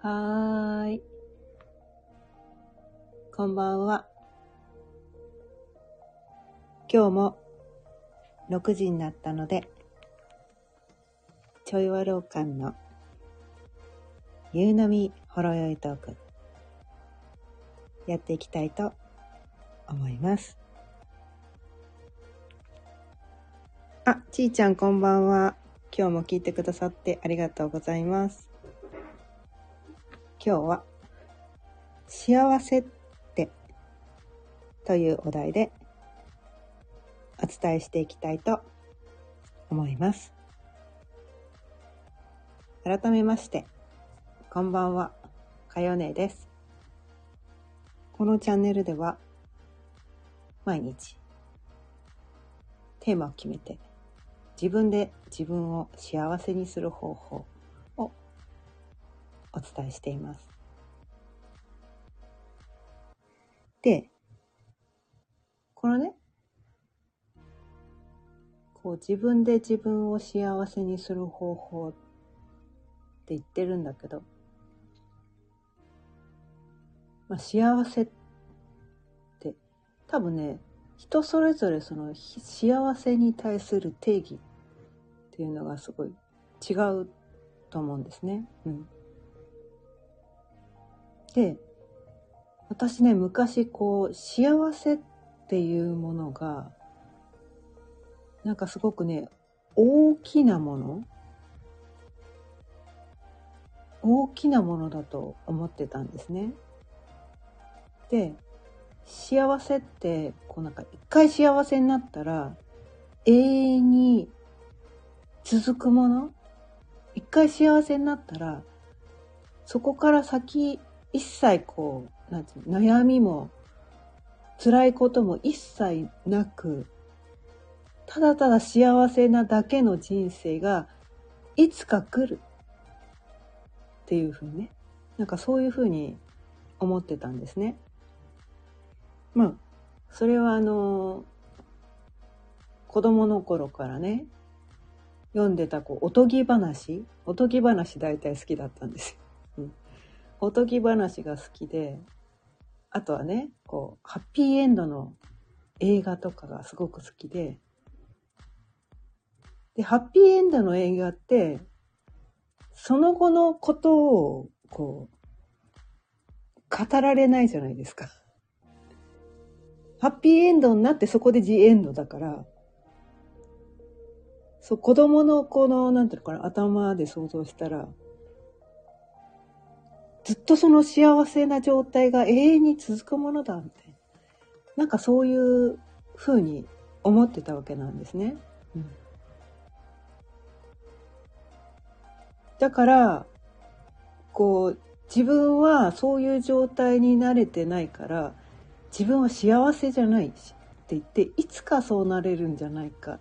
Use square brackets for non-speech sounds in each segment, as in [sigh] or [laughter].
はーい。こんばんは。今日も6時になったので、ちょいわろうかんの夕飲みほろよいトーク、やっていきたいと思います。あ、ちーちゃんこんばんは。今日も聞いてくださってありがとうございます。今日は、幸せってというお題でお伝えしていきたいと思います。改めまして、こんばんは、かよねです。このチャンネルでは、毎日、テーマを決めて、自分で自分を幸せにする方法お伝えしています。で、このね、こう自分で自分を幸せにする方法って言ってるんだけど、まあ、幸せって多分ね、人それぞれその幸せに対する定義っていうのがすごい違うと思うんですね。うん。で、私ね、昔こう、幸せっていうものが、なんかすごくね、大きなもの大きなものだと思ってたんですね。で、幸せって、こうなんか一回幸せになったら、永遠に続くもの？一回幸せになったら、そこから先、一切こう、なんてうの悩みも、辛いことも一切なく、ただただ幸せなだけの人生が、いつか来る。っていうふうにね。なんかそういうふうに思ってたんですね。まあ、それはあの、子供の頃からね、読んでたこう、おとぎ話おとぎ話大体好きだったんですよ。おとぎ話が好きで、あとはね、こう、ハッピーエンドの映画とかがすごく好きで、で、ハッピーエンドの映画って、その後のことを、こう、語られないじゃないですか。ハッピーエンドになってそこでジエンドだから、そう、子供のこの、なんていうのかな、頭で想像したら、ずっとその幸せな状態が永遠に続くものだ、みたいな。なんかそういう風に思ってたわけなんですね。うん、だから、こう、自分はそういう状態に慣れてないから、自分は幸せじゃないしって言って、いつかそうなれるんじゃないかっ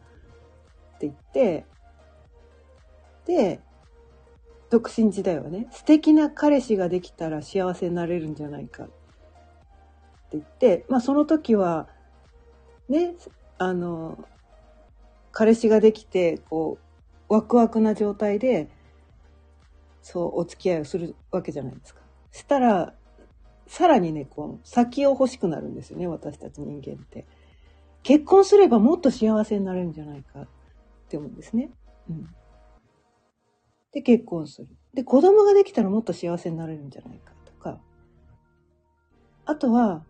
て言って、で、独身時代はね、素敵な彼氏ができたら幸せになれるんじゃないかって言って、まあその時は、ね、あの、彼氏ができて、こう、ワクワクな状態で、そう、お付き合いをするわけじゃないですか。したら、さらにね、こう、先を欲しくなるんですよね、私たち人間って。結婚すればもっと幸せになれるんじゃないかって思うんですね。うん。で、結婚する。で、子供ができたらもっと幸せになれるんじゃないかとか。あとは、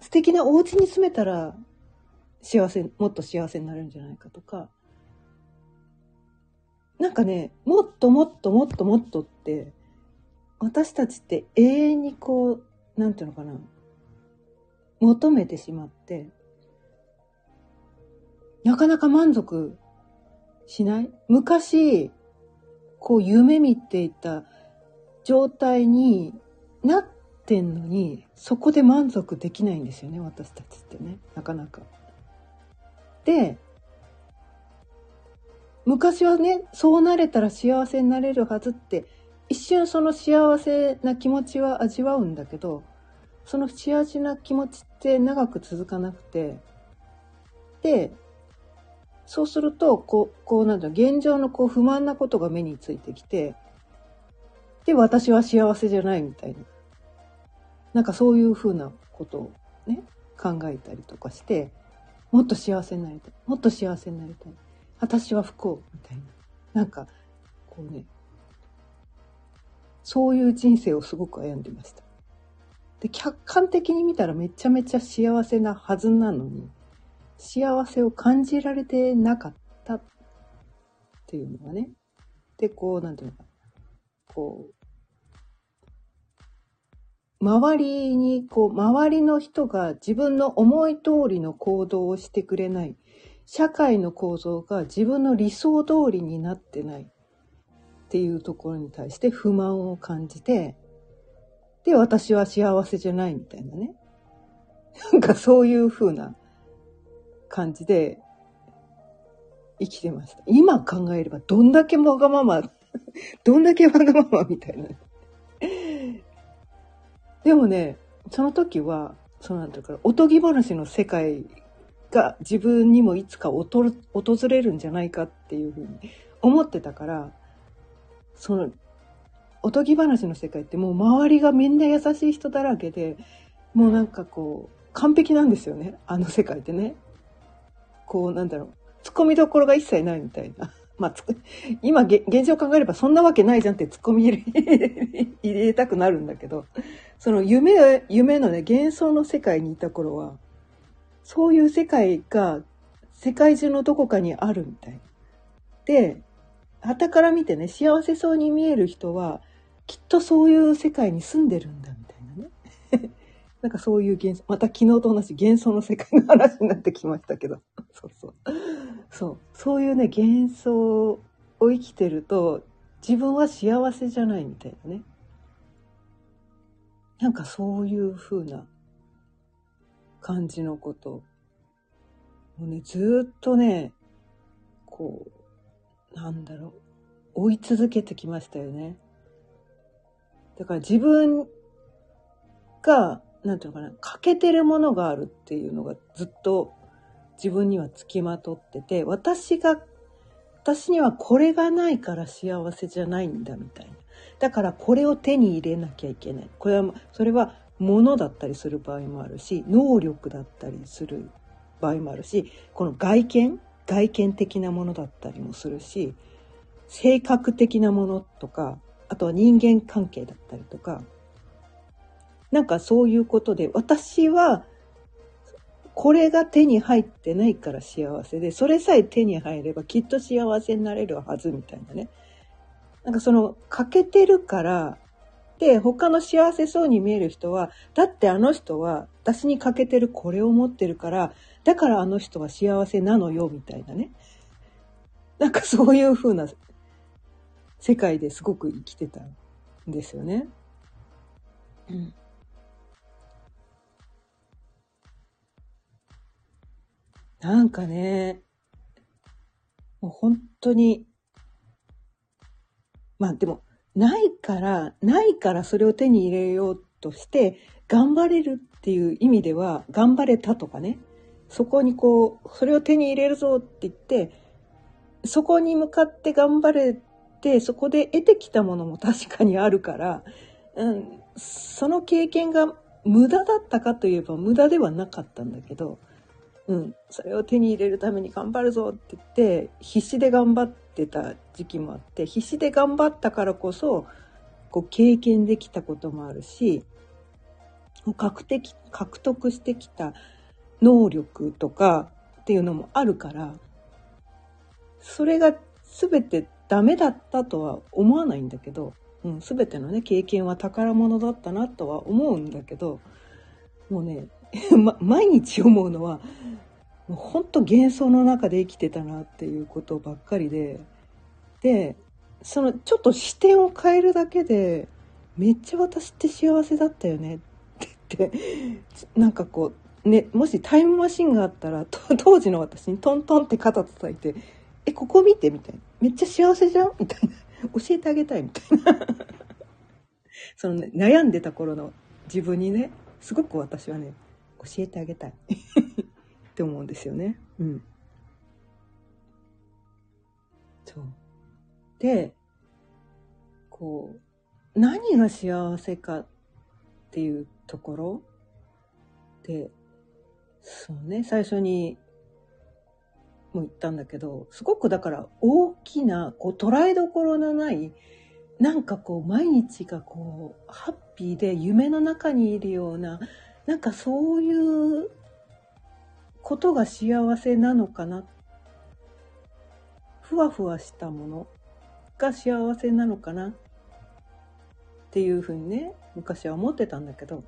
素敵なお家に住めたら、幸せ、もっと幸せになれるんじゃないかとか。なんかね、もっともっともっともっとって、私たちって永遠にこう、なんていうのかな、求めてしまって、なかなか満足しない昔、こう夢見ていた状態になってんのに、そこで満足できないんですよね、私たちってね。なかなか。で、昔はね、そうなれたら幸せになれるはずって、一瞬その幸せな気持ちは味わうんだけど、その幸せな気持ちって長く続かなくて、で、そうすると、こう、こうなんだ、現状のこう不満なことが目についてきて、で、私は幸せじゃないみたいな。なんかそういうふうなことをね、考えたりとかして、もっと幸せになりたい。もっと幸せになりたい。私は不幸みたいな。なんか、こうね、そういう人生をすごく歩んでました。で、客観的に見たらめちゃめちゃ幸せなはずなのに、幸せを感じられてなかったっていうのがね。で、こう、なんていうのかな。こう、周りに、こう、周りの人が自分の思い通りの行動をしてくれない。社会の構造が自分の理想通りになってないっていうところに対して不満を感じて、で、私は幸せじゃないみたいなね。なんかそういう風な感じで生きてました。今考えればどんだけわがまま、[laughs] どんだけわがままみたいな。でもね、その時は、そうなんだから、おとぎ話の世界が自分にもいつか訪れるんじゃないかっていうふうに思ってたから、その、おとぎ話の世界ってもう周りがみんな優しい人だらけで、もうなんかこう、完璧なんですよね。あの世界ってね。こう、なんだろう。突っ込みどころが一切ないみたいな。[laughs] まあ、今、現状考えればそんなわけないじゃんって突っ込み入れ入れたくなるんだけど、その夢、夢のね、幻想の世界にいた頃は、そういう世界が世界中のどこかにあるみたい。で、旗から見てね、幸せそうに見える人は、きっとそういう世界に住んでるんだみ。なんかそういう幻想、また昨日と同じ幻想の世界の話になってきましたけど。[laughs] そうそう。そう。そういうね、幻想を生きてると、自分は幸せじゃないみたいなね。なんかそういう風な感じのこと。もうね、ずっとね、こう、なんだろう、追い続けてきましたよね。だから自分が、なんていうのかな、欠けてるものがあるっていうのがずっと自分にはつきまとってて、私が、私にはこれがないから幸せじゃないんだみたいな。だからこれを手に入れなきゃいけない。これは、それは物だったりする場合もあるし、能力だったりする場合もあるし、この外見、外見的なものだったりもするし、性格的なものとか、あとは人間関係だったりとか、なんかそういうことで、私は、これが手に入ってないから幸せで、それさえ手に入ればきっと幸せになれるはずみたいなね。なんかその欠けてるから、で、他の幸せそうに見える人は、だってあの人は私に欠けてるこれを持ってるから、だからあの人は幸せなのよ、みたいなね。なんかそういう風な世界ですごく生きてたんですよね。うん。なんかね、もう本当にまあでも、ないから、ないからそれを手に入れようとして、頑張れるっていう意味では、頑張れたとかね、そこにこう、それを手に入れるぞって言って、そこに向かって頑張れて、そこで得てきたものも [laughs] 確かにあるから、うん、その経験が無駄だったかといえば無駄ではなかったんだけど、うん、それを手に入れるために頑張るぞって言って必死で頑張ってた時期もあって必死で頑張ったからこそこう経験できたこともあるし獲得獲得してきた能力とかっていうのもあるからそれが全てダメだったとは思わないんだけど、うん、全てのね経験は宝物だったなとは思うんだけどもうね [laughs] ま、毎日思うのは、もう本当幻想の中で生きてたなっていうことばっかりで、で、そのちょっと視点を変えるだけで、めっちゃ私って幸せだったよねって言って、なんかこう、ね、もしタイムマシンがあったら、[laughs] 当時の私にトントンって肩叩いて、え、ここ見てみたいな。めっちゃ幸せじゃん？みたいな。教えてあげたいみたいな。[laughs] そのね、悩んでた頃の自分にね、すごく私はね、教えてあげたい [laughs] って思うんですよね。うん。そう。で、こう、何が幸せかっていうところで、そうね、最初にも言ったんだけど、すごくだから大きな、こう捉えどころのない、なんかこう毎日がこうハッピーで夢の中にいるような、なんかそういうことが幸せなのかな。ふわふわしたものが幸せなのかなっていうふうにね、昔は思ってたんだけど、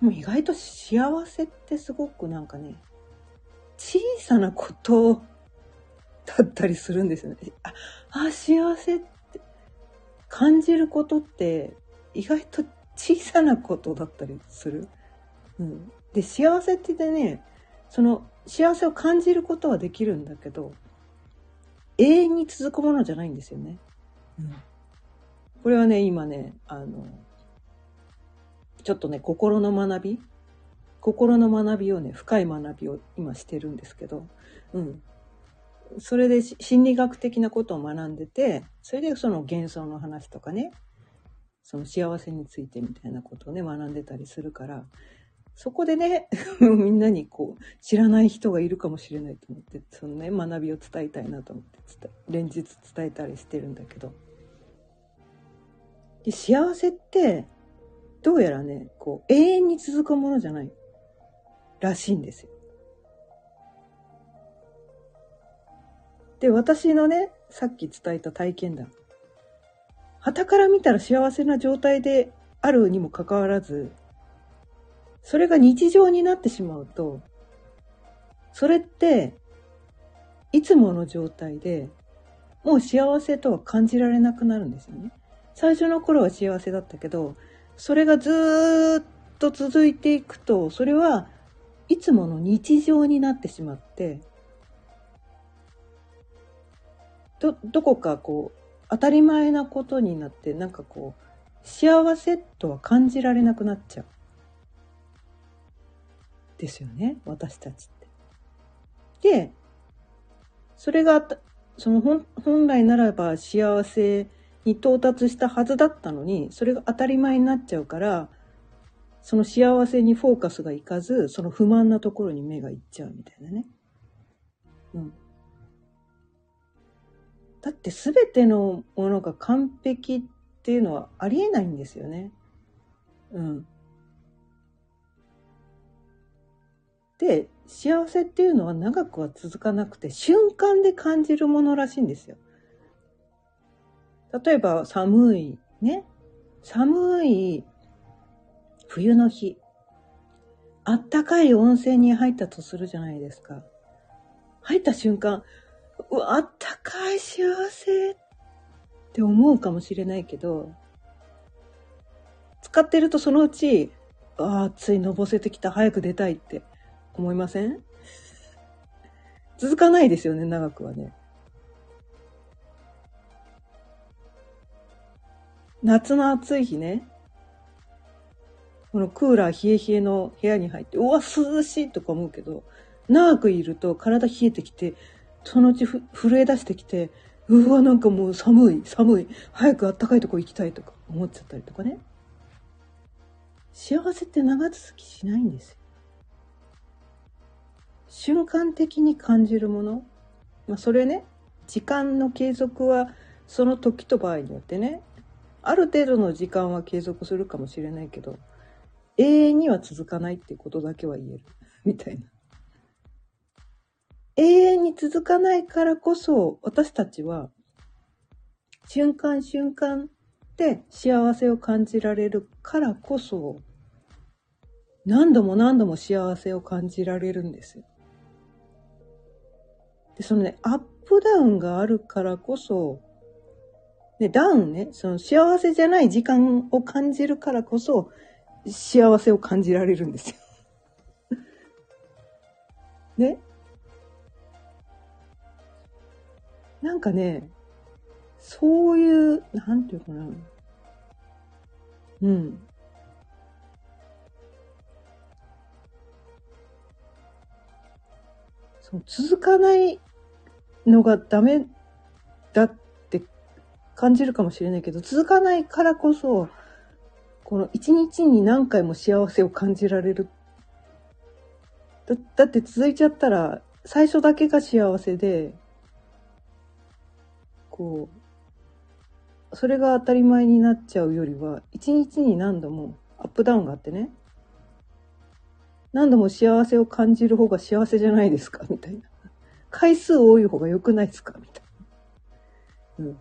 もう意外と幸せってすごくなんかね、小さなことだったりするんですよね。あ、あ幸せって感じることって意外と小さなことだったりする？うん。で、幸せってね、その幸せを感じることはできるんだけど、永遠に続くものじゃないんですよね。うん。これはね、今ね、あの、ちょっとね、心の学び？心の学びをね、深い学びを今してるんですけど、うん。それで心理学的なことを学んでて、それでその幻想の話とかね、その幸せについてみたいなことをね、学んでたりするから、そこでね、[laughs] みんなにこう、知らない人がいるかもしれないと思って、そのね、学びを伝えたいなと思って連日伝えたりしてるんだけど。で幸せって、どうやらね、こう、永遠に続くものじゃないらしいんですよ。で、私のね、さっき伝えた体験談。旗から見たら幸せな状態であるにもかかわらず、それが日常になってしまうと、それって、いつもの状態で、もう幸せとは感じられなくなるんですよね。最初の頃は幸せだったけど、それがずっと続いていくと、それはいつもの日常になってしまって、ど、どこかこう、当たり前なことになって、なんかこう、幸せとは感じられなくなっちゃう。ですよね、私たちって。で、それが、その本来ならば幸せに到達したはずだったのに、それが当たり前になっちゃうから、その幸せにフォーカスがいかず、その不満なところに目がいっちゃうみたいなね。うん。だって全てのものが完璧っていうのはありえないんですよね。うん。で、幸せっていうのは長くは続かなくて、瞬間で感じるものらしいんですよ。例えば、寒い、ね。寒い冬の日。あったかい温泉に入ったとするじゃないですか。入った瞬間、うわ、あったかい幸せって思うかもしれないけど、使ってるとそのうち、ああ、暑い、のぼせてきた、早く出たいって思いません？続かないですよね、長くはね。夏の暑い日ね。このクーラー冷え冷えの部屋に入って、うわ、涼しいとか思うけど、長くいると体冷えてきて、そのうち震え出してきて、うわ、なんかもう寒い、寒い、早くあったかいとこ行きたいとか思っちゃったりとかね。幸せって長続きしないんですよ。瞬間的に感じるもの。まあ、それね、時間の継続はその時と場合によってね、ある程度の時間は継続するかもしれないけど、永遠には続かないっていうことだけは言える。みたいな。永遠に続かないからこそ、私たちは、瞬間瞬間で幸せを感じられるからこそ、何度も何度も幸せを感じられるんですよ。で、そのね、アップダウンがあるからこそ、ね、ダウンね、その幸せじゃない時間を感じるからこそ、幸せを感じられるんですよ。[laughs] ね？なんかね、そういう、なんていうかな。うん。そう続かないのがダメだって感じるかもしれないけど、続かないからこそ、この一日に何回も幸せを感じられる。だだって続いちゃったら、最初だけが幸せで、こう、それが当たり前になっちゃうよりは、一日に何度もアップダウンがあってね、何度も幸せを感じる方が幸せじゃないですかみたいな。回数多い方が良くないですかみたいな。うん。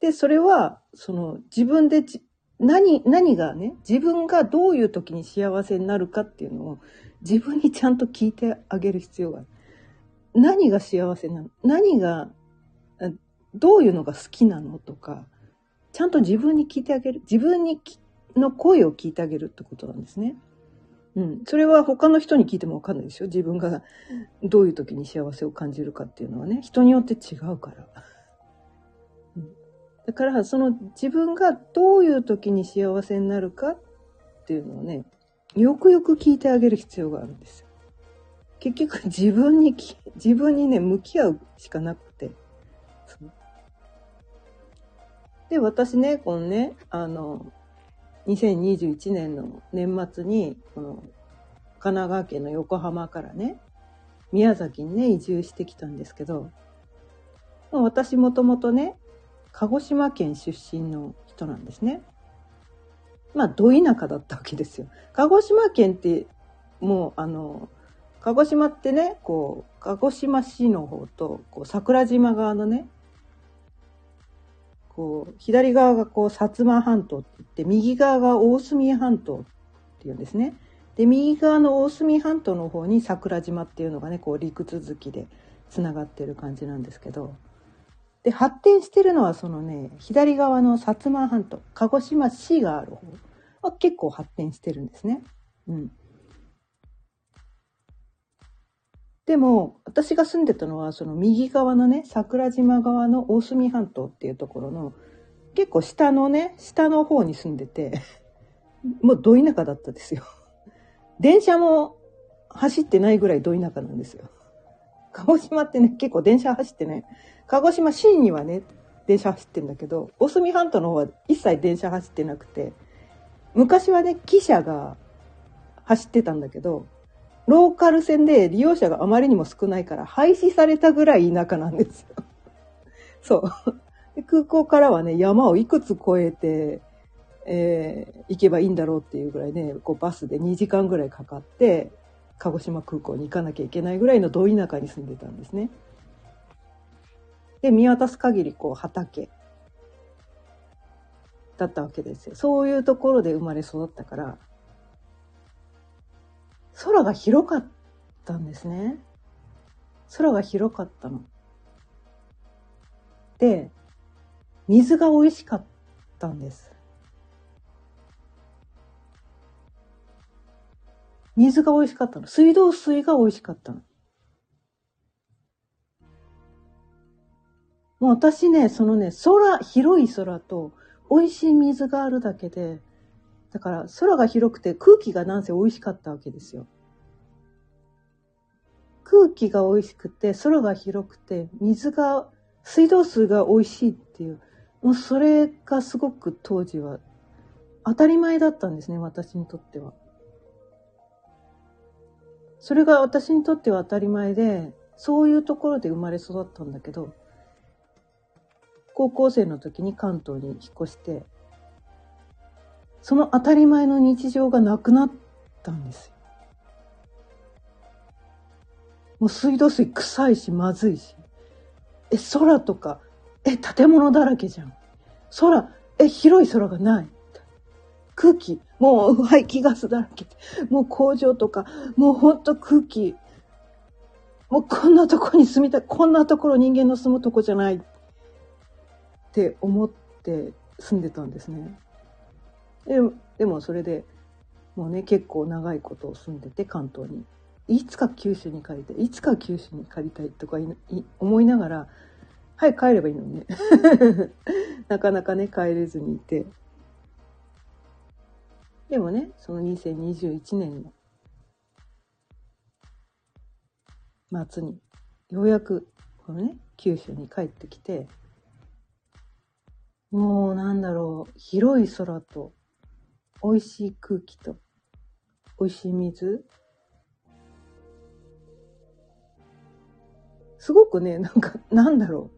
で、それは、その、自分で何、何がね、自分がどういう時に幸せになるかっていうのを自分にちゃんと聞いてあげる必要がある。何が幸せなの？何が、どういうのが好きなのとか、ちゃんと自分に聞いてあげる。自分にの声を聞いてあげるってことなんですね。うん。それは他の人に聞いてもわかんないでしょ自分がどういう時に幸せを感じるかっていうのはね、人によって違うから。うん、だから、その自分がどういう時に幸せになるかっていうのをね、よくよく聞いてあげる必要があるんですよ。結局自分に、自分にね、向き合うしかなくて。で、私ね、このね、あの、2021年の年末に、この、神奈川県の横浜からね、宮崎にね、移住してきたんですけど、私もともとね、鹿児島県出身の人なんですね。まあ、ど田舎だったわけですよ。鹿児島県って、もう、あの、鹿児島ってね、こう、鹿児島市の方と、こう、桜島側のね、こう、左側がこう、薩摩半島って言って、右側が大隅半島っていうんですね。で、右側の大隅半島の方に桜島っていうのがね、こう、陸続きで繋がってる感じなんですけど、で、発展してるのはそのね、左側の薩摩半島、鹿児島市がある方は結構発展してるんですね。うん。でも、私が住んでたのは、その右側のね、桜島側の大隅半島っていうところの、結構下のね、下の方に住んでて、[laughs] もうど田舎だったですよ。電車も走ってないぐらいど田舎なんですよ。鹿児島ってね、結構電車走ってね、鹿児島市にはね、電車走ってんだけど、大隅半島の方は一切電車走ってなくて、昔はね、汽車が走ってたんだけど、ローカル線で利用者があまりにも少ないから廃止されたぐらい田舎なんですよ。[laughs] そう。[laughs] で空港からはね、山をいくつ越えて、えー、行けばいいんだろうっていうぐらいね、こうバスで2時間ぐらいかかって、鹿児島空港に行かなきゃいけないぐらいのど田舎に住んでたんですね。で、見渡す限りこう畑だったわけですよ。そういうところで生まれ育ったから、空が広かったんですね。空が広かったの。で、水が美味しかったんです。水が美味しかったの。水道水が美味しかったの。もう私ね、そのね、空、広い空と美味しい水があるだけで、だから空が広くて空気がなんせ美味しかったわけですよ。空気が美味しくて、空が広くて、水が、水道水が美味しいっていう、もうそれがすごく当時は当たり前だったんですね、私にとっては。それが私にとっては当たり前で、そういうところで生まれ育ったんだけど、高校生の時に関東に引っ越して、その当たり前の日常がなくなったんですよ。もう水道水臭いしまずいし。え、空とか、え、建物だらけじゃん。空、え、広い空がない。空気、もう排気ガスだらけ。もう工場とか、もうほんと空気。もうこんなとこに住みたい。こんなところ人間の住むとこじゃない。って思って住んでたんですね。ででもそれでもうね結構長いことを住んでて関東に。いつか九州に帰りたい。いつか九州に帰りたいとか思いながら早く帰ればいいのにね。[laughs] なかなかね帰れずにいて。でもねその2021年の末にようやくこのね九州に帰ってきてもうなんだろう、広い空と、美味しい空気と、美味しい水？すごくね、なんか、なんだろ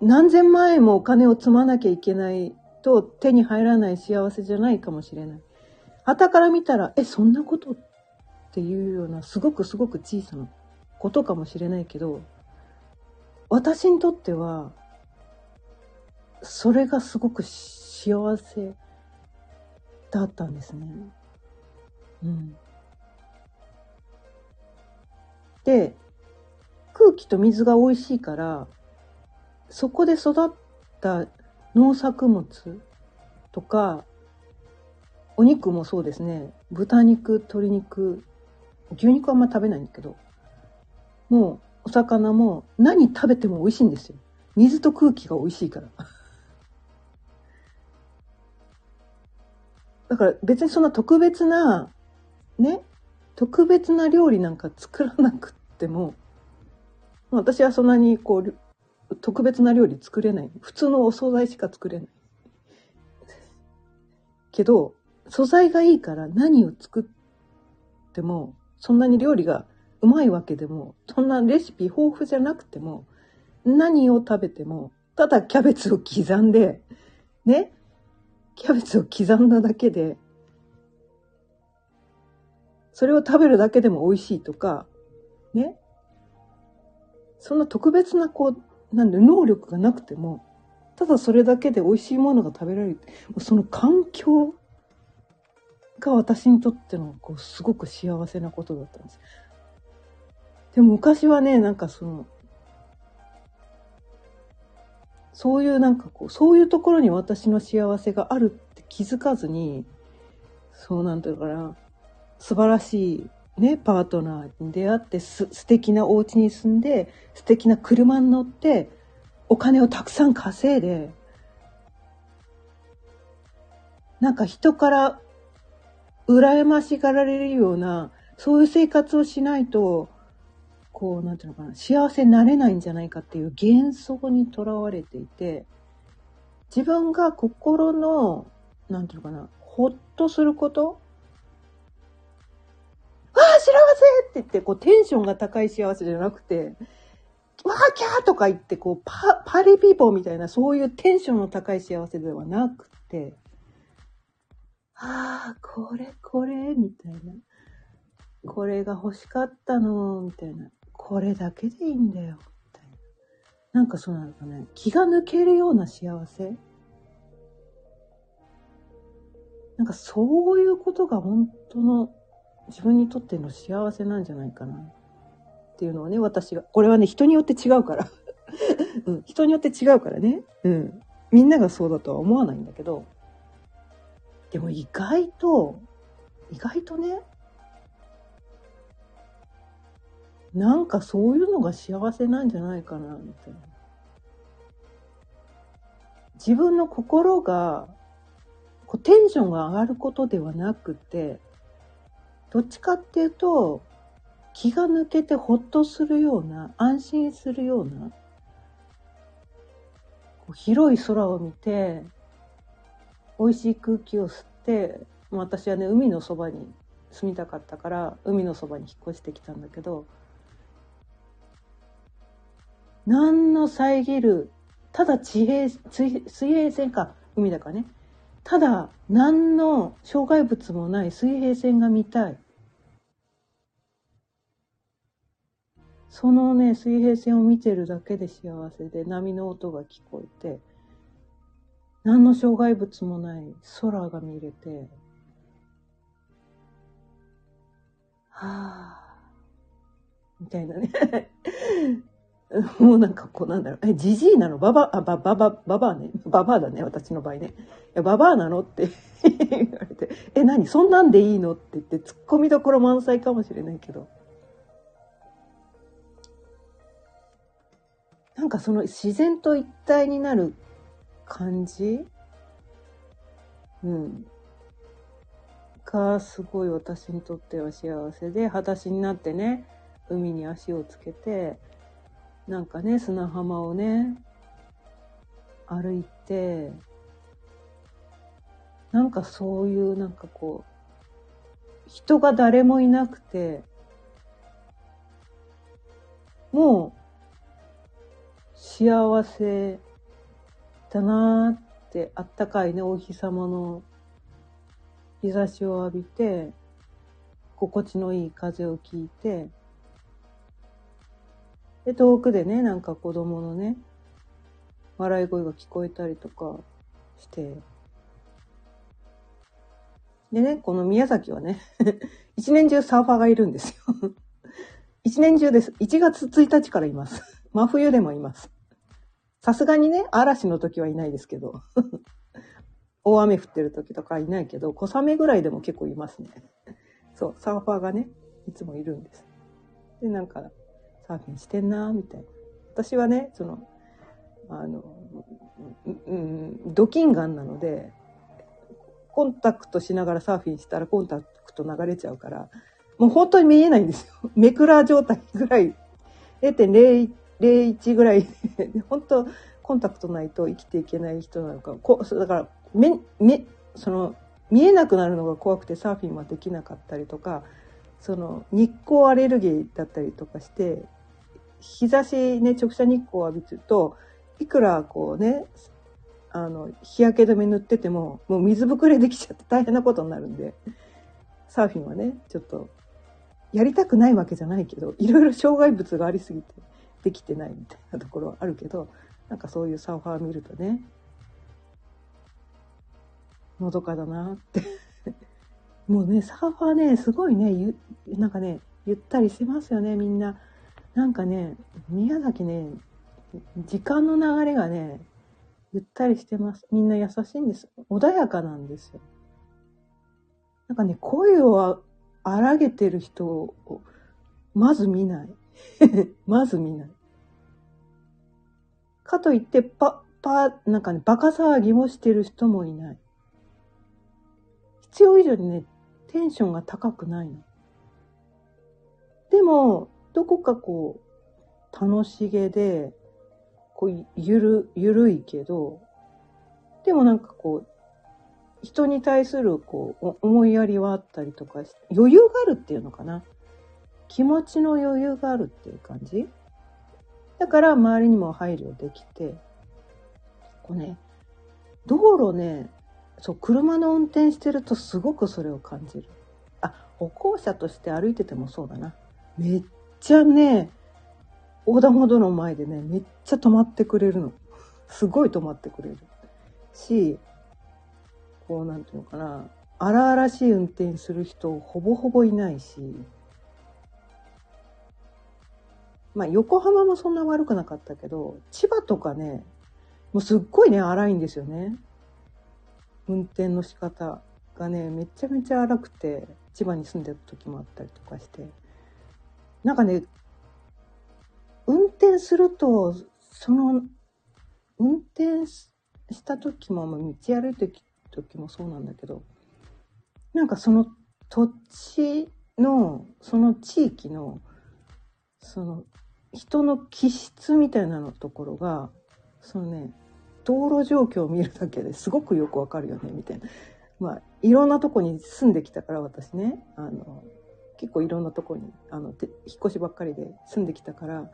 う。何千万円もお金を積まなきゃいけないと手に入らない幸せじゃないかもしれない。旗から見たら、え、そんなことっていうような、すごくすごく小さなことかもしれないけど、私にとっては、それがすごく幸せだったんですね。うん。で、空気と水が美味しいから、そこで育った農作物とか、お肉もそうですね。豚肉、鶏肉、牛肉はあんま食べないんだけど、もうお魚も何食べても美味しいんですよ。水と空気が美味しいから。だから別にそんな特別な、ね、特別な料理なんか作らなくっても、私はそんなにこう、特別な料理作れない。普通のお惣菜しか作れない。けど、素材がいいから何を作っても、そんなに料理がうまいわけでも、そんなレシピ豊富じゃなくても、何を食べても、ただキャベツを刻んで、ね、キャベツを刻んだだけで、それを食べるだけでも美味しいとか、ね、そんな特別なこう、なんで能力がなくても、ただそれだけで美味しいものが食べられる。その環境が私にとってのこうすごく幸せなことだったんです。でも昔はね、なんかその、そういうなんかこう、そういうところに私の幸せがあるって気づかずに、そうなんていうかな、素晴らしいね、パートナーに出会ってす、素敵なお家に住んで、素敵な車に乗って、お金をたくさん稼いで、なんか人から羨ましがられるような、そういう生活をしないと、こう、なんていうのかな、幸せになれないんじゃないかっていう幻想にとらわれていて、自分が心の、なんていうのかな、ほっとすることわあ、幸せって言って、こう、テンションが高い幸せじゃなくて、わあ、キャーとか言って、こう、パ、パリピーポーみたいな、そういうテンションの高い幸せではなくて、ああ、これこれ、みたいな。これが欲しかったの、みたいな。これだけでいいんだよ。みたいな。なんかそうなんかね、気が抜けるような幸せなんかそういうことが本当の自分にとっての幸せなんじゃないかなっていうのをね、私が。これはね、人によって違うから。[laughs] うん、人によって違うからね。うん。みんながそうだとは思わないんだけど。でも意外と、意外とね、なんかそういうのが幸せなんじゃないかな、みたいな。自分の心が、こうテンションが上がることではなくて、どっちかっていうと、気が抜けてほっとするような、安心するような、こう広い空を見て、美味しい空気を吸って、私はね、海のそばに住みたかったから、海のそばに引っ越してきたんだけど、何の遮る、ただ地平、水平線か、海だからね。ただ、何の障害物もない水平線が見たい。そのね、水平線を見てるだけで幸せで、波の音が聞こえて、何の障害物もない空が見れて、はぁ、みたいなね [laughs] もうなんかこうなんだろう、え、じじいなの？ババ、あ、ば、ばば、ばばね。ばばだね、私の場合ね。いや、ばばなの？って [laughs] 言われて、え、何？そんなんでいいの？って言って、突っ込みどころ満載かもしれないけど。なんかその自然と一体になる感じ？うん。がすごい私にとっては幸せで、裸足になってね、海に足をつけて、なんかね、砂浜をね、歩いて、なんかそういうなんかこう、人が誰もいなくて、もう幸せだなーってあったかいね、お日様の日差しを浴びて、心地のいい風を聞いて、で、遠くでね、なんか子供のね、笑い声が聞こえたりとかして、でね、この宮崎はね、[laughs] 一年中サーファーがいるんですよ。[laughs] 一年中です。1月1日からいます。[laughs] 真冬でもいます。さすがにね、嵐の時はいないですけど。大雨降ってる時とかいないけど、小雨ぐらいでも結構いますね。そう、サーファーがね、いつもいるんです。で、なんか、サーフィンしてんなみたいな。私はね、その、あの、うん、ドキンガンなので、コンタクトしながらサーフィンしたらコンタクト流れちゃうから、もう本当に見えないんですよ。[laughs] めくら状態ぐらい、0.01ぐらいで、[laughs] 本当コンタクトないと生きていけない人なのか、こだから、目、目、その、見えなくなるのが怖くてサーフィンはできなかったりとか、その日光アレルギーだったりとかして、日差しね、直射日光を浴びてると、いくらこうね、あの、日焼け止め塗ってても、もう水ぶくれできちゃって大変なことになるんで、サーフィンはね、ちょっと、やりたくないわけじゃないけど、いろいろ障害物がありすぎてできてないみたいなところはあるけど、なんかそういうサーファー見るとね、のどかだなって [laughs] もうね、サーファーね、すごいね、ゆ、なんかね、ゆったりしてますよね、みんな。なんかね、宮崎ね、時間の流れがね、ゆったりしてます。みんな優しいんです。穏やかなんですよ。なんかね、声を荒げてる人を、まず見ない。[laughs] まず見ない。かといって、パ、パ、なんかね、バカ騒ぎもしてる人もいない。必要以上にね、テンションが高くないの。でも、どこかこう、楽しげで、こう、ゆる、ゆるいけど、でもなんかこう、人に対するこう、思いやりはあったりとか、余裕があるっていうのかな。気持ちの余裕があるっていう感じだから周りにも配慮できて、こうね、道路ね、そう、車の運転してるとすごくそれを感じる。あ、歩行者として歩いててもそうだな。めっちゃね、横断歩道の前でね、めっちゃ止まってくれるの。すごい止まってくれる。し、こう、なんていうのかな、荒々しい運転する人ほぼほぼいないし、まあ横浜もそんな悪くなかったけど、千葉とかね、もうすっごいね、荒いんですよね。運転の仕方がね、めちゃめちゃ荒くて、千葉に住んでた時もあったりとかして。なんかね、運転すると、その、運転した時も、道歩いて時もそうなんだけど、なんかその土地の、その地域の、その人の気質みたいなのところが、そのね、道路状況を見るだけですごくよくわかるよね、みたいな。まあ、いろんなとこに住んできたから私ね、あの、結構いろんなとこに、あの、引っ越しばっかりで住んできたから、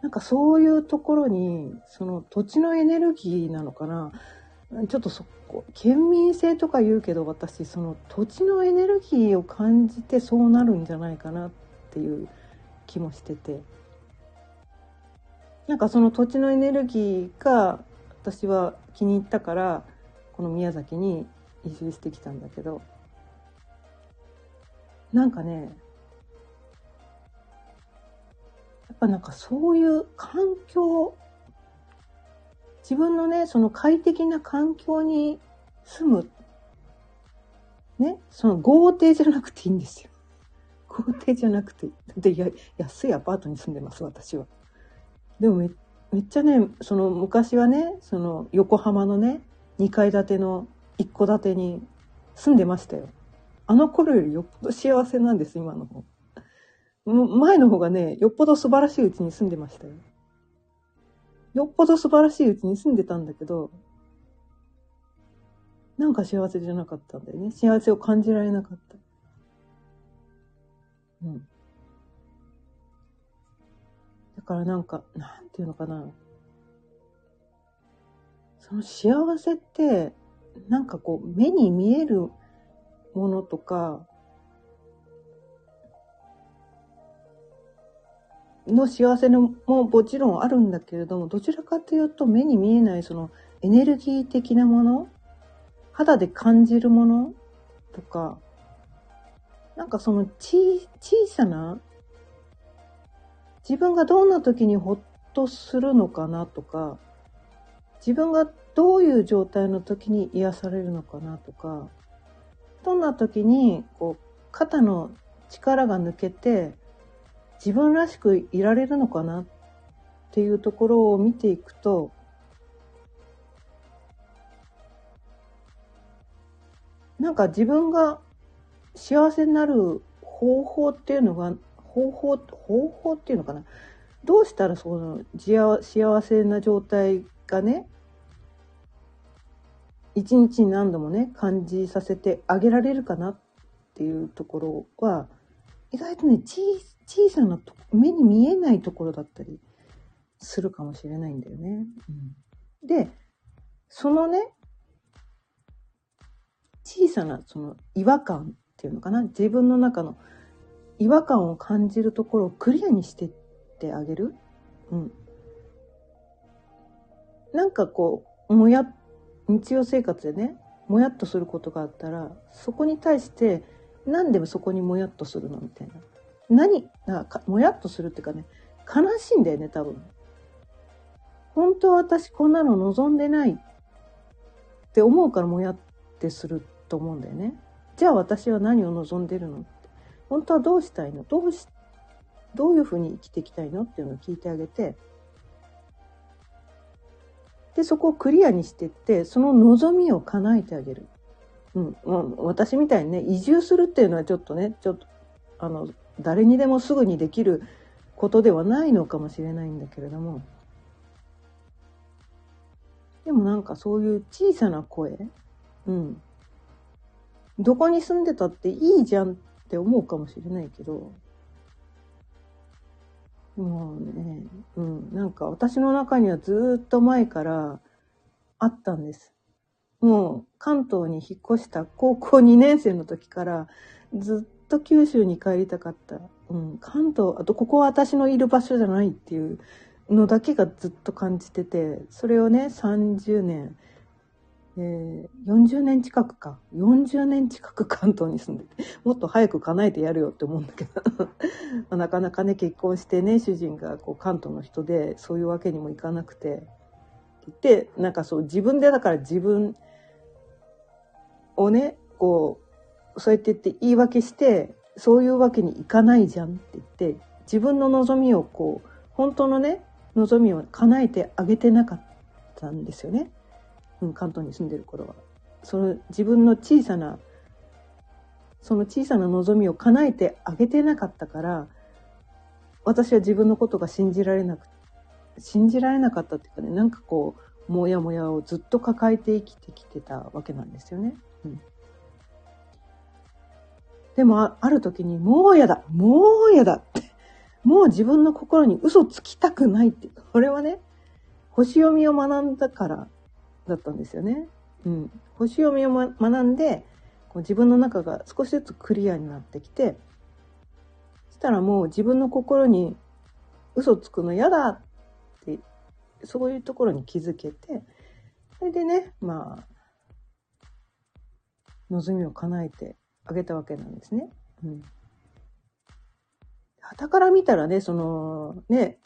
なんかそういうところに、その土地のエネルギーなのかな、ちょっとそこ、県民性とか言うけど私、その土地のエネルギーを感じてそうなるんじゃないかなっていう気もしてて。なんかその土地のエネルギーが私は気に入ったからこの宮崎に移住してきたんだけどなんかねやっぱなんかそういう環境自分のねその快適な環境に住むねその豪邸じゃなくていいんですよ豪邸じゃなくてだってや安いアパートに住んでます私は。でもめめっちゃね、その昔はね、その横浜のね、2階建ての1戸建てに住んでましたよ。あの頃よりよっぽど幸せなんです、今の方。前の方がね、よっぽど素晴らしいうちに住んでましたよ。よっぽど素晴らしいうちに住んでたんだけど、なんか幸せじゃなかったんだよね。幸せを感じられなかった。うん。だからなんか、なんていうのかな。その幸せって、なんかこう、目に見えるものとか、の幸せのももちろんあるんだけれども、どちらかというと目に見えないそのエネルギー的なもの、肌で感じるものとか、なんかその小さな自分がどんな時にほっとするのかなとか、自分がどういう状態の時に癒されるのかなとか、どんな時にこう肩の力が抜けて自分らしくいられるのかなっていうところを見ていくとなんか自分が幸せになる方法っていうのが方法方法っていうのかな。どうしたらその幸せな状態がね一日に何度もね感じさせてあげられるかなっていうところは意外とね小さなと目に見えないところだったりするかもしれないんだよね。うん、でそのね小さなその違和感っていうのかな自分の中の違和感を感じるところをクリアにしてってあげる。うん。なんかこう、もや、日常生活でね、もやっとすることがあったら、そこに対して、何でもそこにもやっとするのみたいな。何あか、もやっとするっていうかね、悲しいんだよね、多分。本当は私こんなの望んでないって思うからもやってすると思うんだよね。じゃあ私は何を望んでるのって本当はどうしたいの？どうし、どういうふうに生きていきたいの？っていうのを聞いてあげて、で、そこをクリアにしてって、その望みを叶えてあげる。うん、私みたいにね、移住するっていうのはちょっとね、ちょっと、あの、誰にでもすぐにできることではないのかもしれないんだけれども、でもなんかそういう小さな声、うん。どこに住んでたっていいじゃんって思うかもしれないけど、もうね、うん、なんか私の中にはずっと前からあったんです。もう関東に引っ越した高校 [laughs] 2年生の時からずっと九州に帰りたかった。うん、関東、あとここは私のいる場所じゃないっていうのだけがずっと感じてて、それをね、30年、えー、40年近くか。40年近く関東に住んでて、[laughs] もっと早く叶えてやるよって思うんだけど [laughs] まあ、なかなかね、結婚してね、主人がこう関東の人で、そういうわけにもいかなくて、で、なんかそう自分でだから自分をね、こう、そうやって言って言い訳して、そういうわけにいかないじゃんって言って、自分の望みをこう、本当のね、望みを叶えてあげてなかったんですよね。うん、関東に住んでる頃は。その自分の小さな、その小さな望みを叶えてあげてなかったから、私は自分のことが信じられなく、信じられなかったっていうかね、なんかこう、もやもやをずっと抱えて生きてきてたわけなんですよね。うん、でもある時に、もうやだもうやだってもう自分の心に嘘つきたくないって。これはね、星読みを学んだからだったんですよね。うん、星読みを、ま、学んでこう自分の中が少しずつクリアになってきてそしたらもう自分の心に嘘つくの嫌だってそういうところに気づけてそれでねまあ望みを叶えてあげたわけなんですね。うん。旗から見たらね、そのね、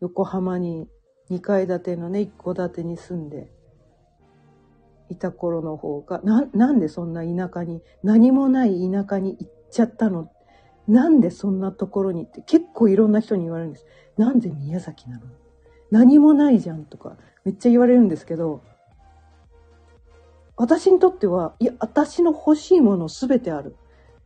横浜に2階建てのね、1戸建てに住んでいた頃の方が、な、なんでそんな田舎に、何もない田舎に行っちゃったの？なんでそんなところにって結構いろんな人に言われるんです。なんで宮崎なの？何もないじゃんとかめっちゃ言われるんですけど、私にとっては、いや、私の欲しいものすべてある。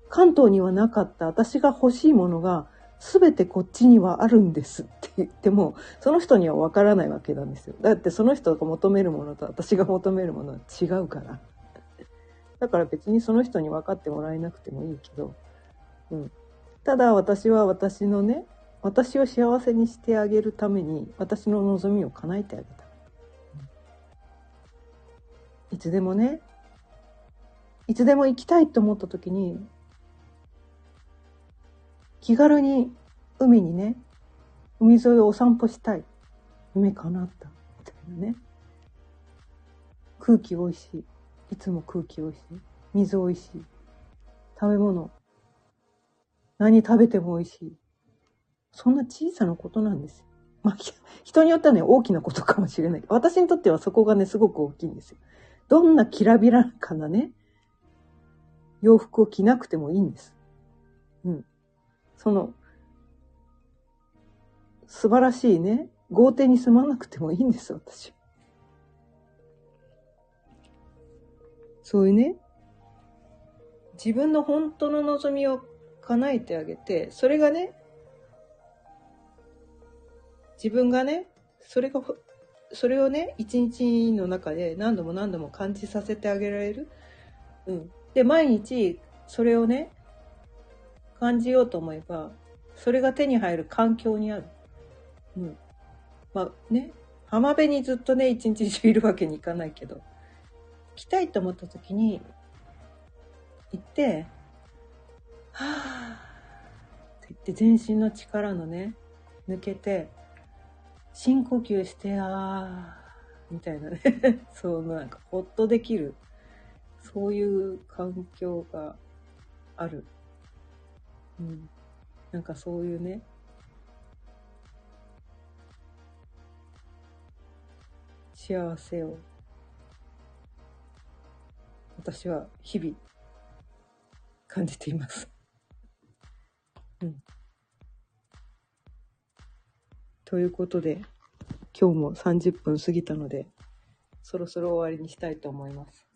関東にはなかった私が欲しいものが全てこっちにはあるんですって言ってもその人にはわからないわけなんですよ。だってその人が求めるものと私が求めるものは違うから。だから別にその人に分かってもらえなくてもいいけど、うん、ただ私は私のね私を幸せにしてあげるために私の望みを叶えてあげた、いつでもねいつでも行きたいと思った時に気軽に海にね海沿いをお散歩したい夢叶ったみたいなね空気おいしいいつも空気おいしい水おいしい食べ物何食べてもおいしいそんな小さなことなんですよ。まあ、人によってはね、大きなことかもしれない。私にとってはそこがね、すごく大きいんですよ。どんなきらびらかなね、洋服を着なくてもいいんです。うん。その、素晴らしいね、豪邸に住まなくてもいいんです、私。そういうね、自分の本当の望みを叶えてあげて、それがね、自分がね、それが、それをね、一日の中で何度も何度も感じさせてあげられる。うん。で、毎日、それをね、感じようと思えば、それが手に入る環境にある。うん。まあね、浜辺にずっとね、一日中いるわけにいかないけど、来たいと思った時に、行って、はぁって言って全身の力のね、抜けて、深呼吸してあーみたいなね。[laughs] そうなんかほっとできる。そういう環境がある。うん。なんかそういうね。幸せを私は日々感じています。うん。ということで、今日も30分過ぎたので、そろそろ終わりにしたいと思います。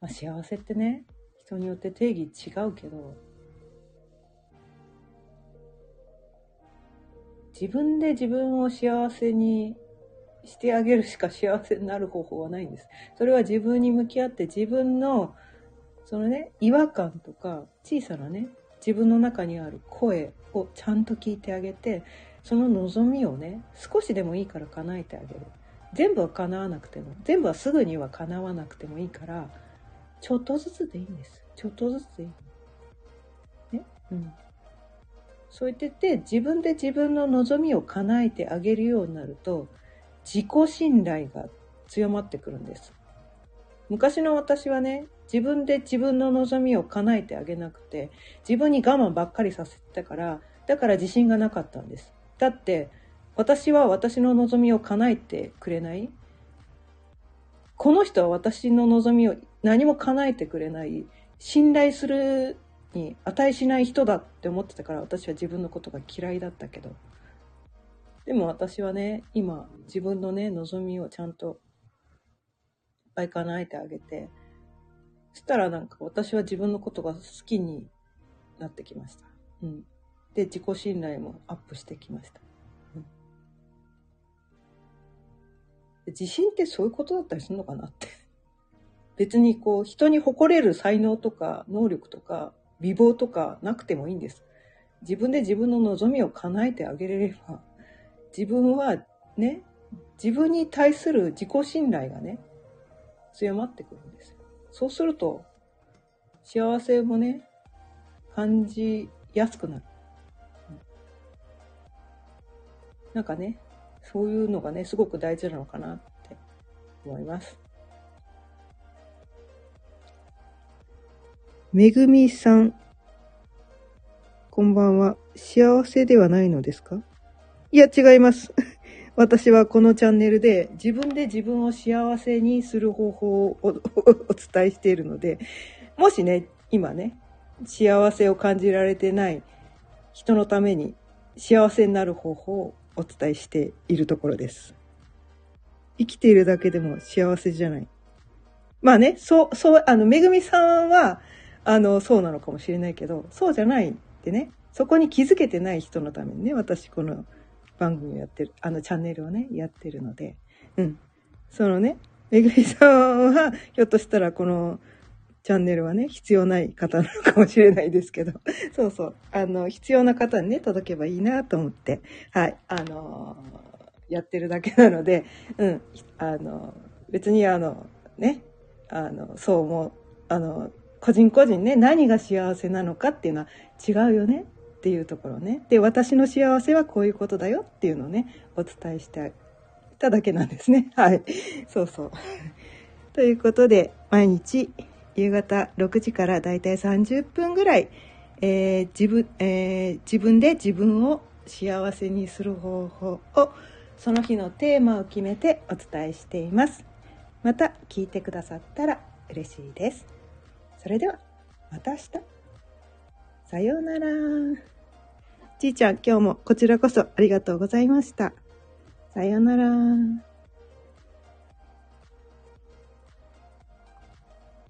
まあ、幸せってね、人によって定義違うけど、自分で自分を幸せにしてあげるしか幸せになる方法はないんです。それは自分に向き合って自分のそのね、違和感とか小さなね、自分の中にある声をちゃんと聞いてあげてその望みをね少しでもいいから叶えてあげる全部は叶わなくても全部はすぐには叶わなくてもいいからちょっとずつでいいんです。ちょっとずつでいい。ね？うん。そう言ってて自分で自分の望みを叶えてあげるようになると自己信頼が強まってくるんです。昔の私はね自分で自分の望みを叶えてあげなくて、自分に我慢ばっかりさせてたから、だから自信がなかったんです。だって、私は私の望みを叶えてくれない？この人は私の望みを何も叶えてくれない、信頼するに値しない人だって思ってたから私は自分のことが嫌いだったけど。でも私はね、今自分のね、望みをちゃんといっぱい叶えてあげて、そしたらなんか私は自分のことが好きになってきました。うん。で、自己信頼もアップしてきました。うん、自信ってそういうことだったりするのかなって。別にこう、人に誇れる才能とか能力とか美貌とかなくてもいいんです。自分で自分の望みを叶えてあげれれば、自分はね、自分に対する自己信頼がね、強まってくるんです。そうすると、幸せもね、感じやすくなる。なんかね、そういうのがね、すごく大事なのかなって思います。めぐみさん、こんばんは。幸せではないのですか？いや、違います。[laughs] 私はこのチャンネルで自分で自分を幸せにする方法を [laughs] お伝えしているので、もしね、今ね、幸せを感じられてない人のために幸せになる方法をお伝えしているところです。生きているだけでも幸せじゃない。まあね、そう、そう、あの、めぐみさんは、あの、そうなのかもしれないけど、そうじゃないってね、そこに気づけてない人のためにね、私この番組をやってる、あのチャンネルをね、やってるので、うん。そのね、めぐみさんは、ひょっとしたらこのチャンネルはね、必要ない方なのかもしれないですけど、そうそう、あの、必要な方にね、届けばいいなと思って、はい、あのやってるだけなので、うん、あの別にあの、ね、あの、そう思う、あの、個人個人ね、何が幸せなのかっていうのは違うよねっていうところね。で、私の幸せはこういうことだよっていうのをね、お伝えしていただけなんですね。[laughs] はい。そうそう。[laughs] ということで、毎日夕方6時からだいたい30分ぐらい、えー、自分、えー、自分で自分を幸せにする方法をその日のテーマを決めてお伝えしています。また聞いてくださったら嬉しいです。それではまた明日。さようなら。ちーちゃん、今日もこちらこそありがとうございました。さようなら。